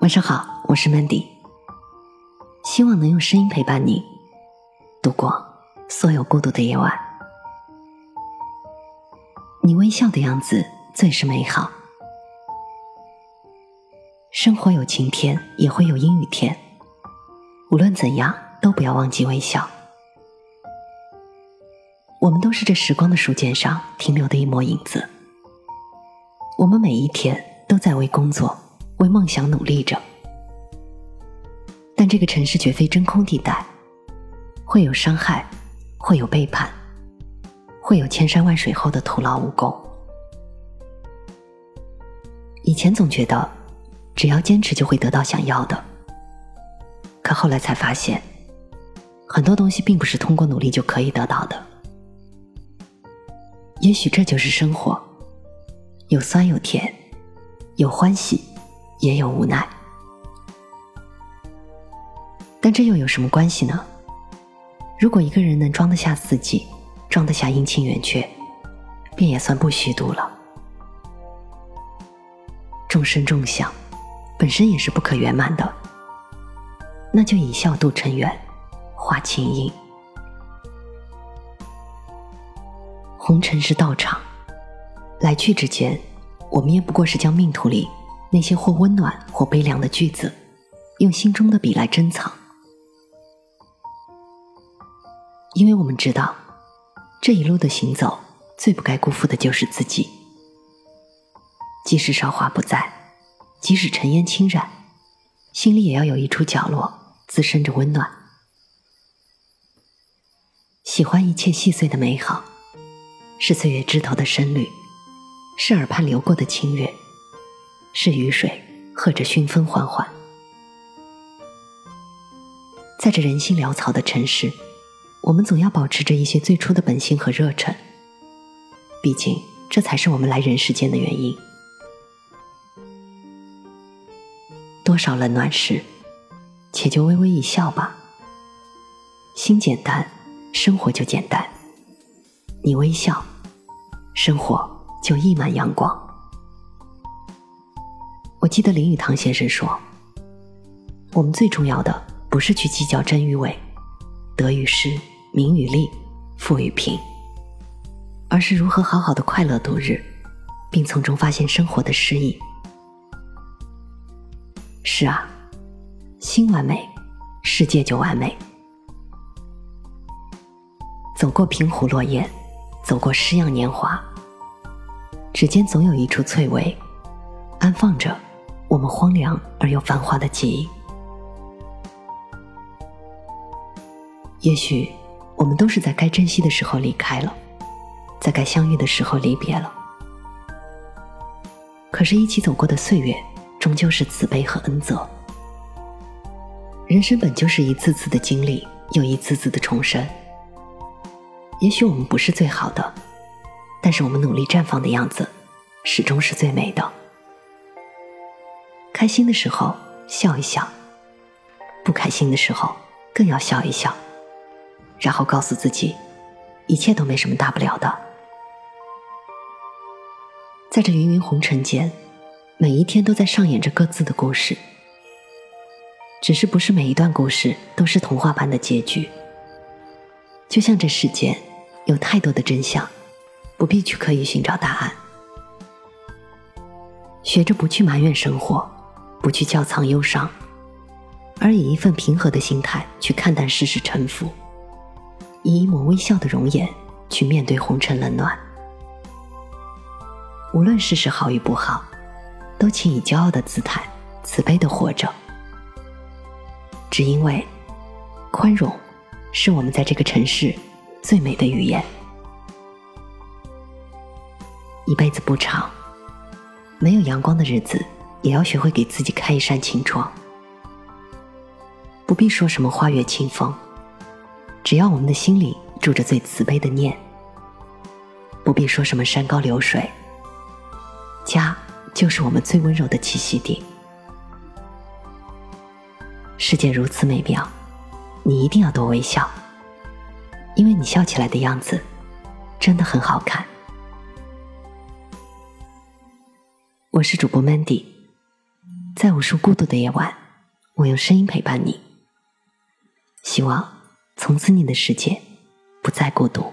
晚上好，我是 Mandy，希望能用声音陪伴你度过所有孤独的夜晚。你微笑的样子最是美好。生活有晴天，也会有阴雨天，无论怎样，都不要忘记微笑。我们都是这时光的书简上停留的一抹影子，我们每一天都在为工作。为梦想努力着，但这个城市绝非真空地带，会有伤害，会有背叛，会有千山万水后的徒劳无功。以前总觉得，只要坚持就会得到想要的，可后来才发现，很多东西并不是通过努力就可以得到的。也许这就是生活，有酸有甜，有欢喜。也有无奈，但这又有什么关系呢？如果一个人能装得下四季，装得下阴晴圆缺，便也算不虚度了。众生众相，本身也是不可圆满的，那就以笑度尘缘，化清音。红尘是道场，来去之间，我们也不过是将命途里。那些或温暖或悲凉的句子，用心中的笔来珍藏，因为我们知道，这一路的行走，最不该辜负的就是自己。即使韶华不再，即使尘烟侵染，心里也要有一处角落滋生着温暖。喜欢一切细碎的美好，是岁月枝头的深绿，是耳畔流过的清月。是雨水和着熏风缓缓，在这人心潦草的城市，我们总要保持着一些最初的本性和热忱。毕竟，这才是我们来人世间的原因。多少冷暖事，且就微微一笑吧。心简单，生活就简单。你微笑，生活就溢满阳光。我记得林语堂先生说：“我们最重要的不是去计较真与伪、得与失、名与利、富与贫，而是如何好好的快乐度日，并从中发现生活的诗意。”是啊，心完美，世界就完美。走过平湖落叶，走过诗样年华，指尖总有一处翠微，安放着。我们荒凉而又繁华的记忆，也许我们都是在该珍惜的时候离开了，在该相遇的时候离别了。可是，一起走过的岁月，终究是慈悲和恩泽。人生本就是一次次的经历，又一次次的重生。也许我们不是最好的，但是我们努力绽放的样子，始终是最美的。开心的时候笑一笑，不开心的时候更要笑一笑，然后告诉自己，一切都没什么大不了的。在这芸芸红尘间，每一天都在上演着各自的故事，只是不是每一段故事都是童话般的结局。就像这世间有太多的真相，不必去刻意寻找答案，学着不去埋怨生活。不去窖藏忧伤，而以一份平和的心态去看淡世事沉浮，以一抹微笑的容颜去面对红尘冷暖。无论世事好与不好，都请以骄傲的姿态、慈悲的活着。只因为，宽容，是我们在这个城市最美的语言。一辈子不长，没有阳光的日子。也要学会给自己开一扇晴窗，不必说什么花月清风，只要我们的心里住着最慈悲的念；不必说什么山高流水，家就是我们最温柔的栖息地。世界如此美妙，你一定要多微笑，因为你笑起来的样子真的很好看。我是主播 Mandy。在无数孤独的夜晚，我用声音陪伴你。希望从此你的世界不再孤独。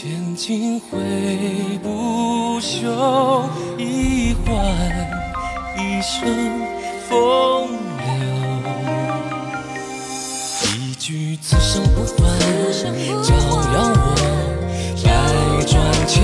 千金挥不休。一换，一生风流。一句此生不换，照耀我百转千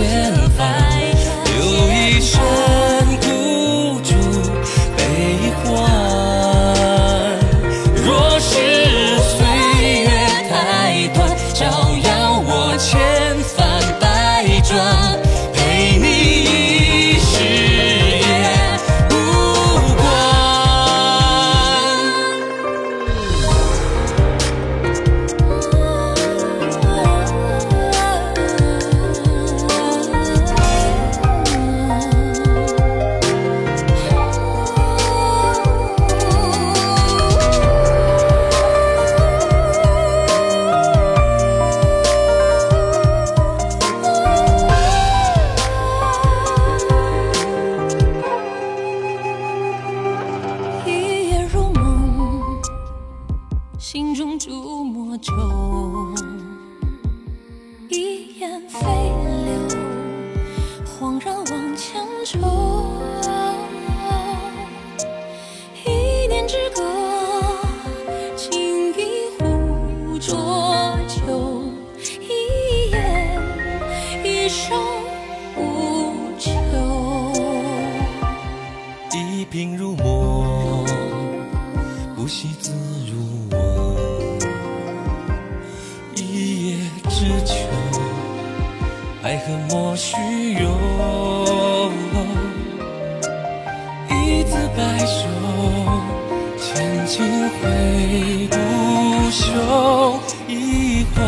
往前抽。一念之隔，尽一壶浊酒。一言，一生无求。一鬓如墨，呼吸自如我。一叶知秋，爱恨莫须有。白首，千金挥不休。一换，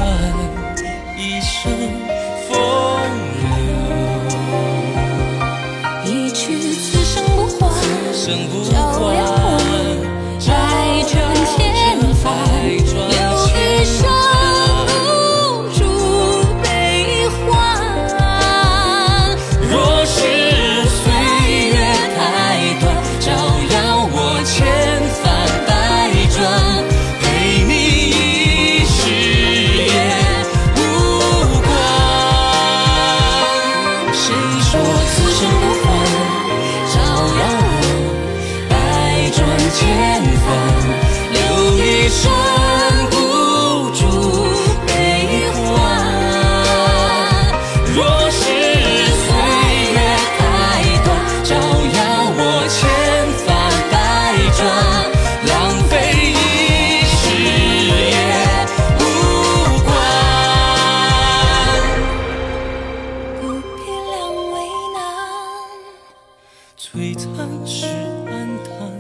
璀璨是暗淡，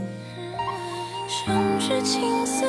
生至青丝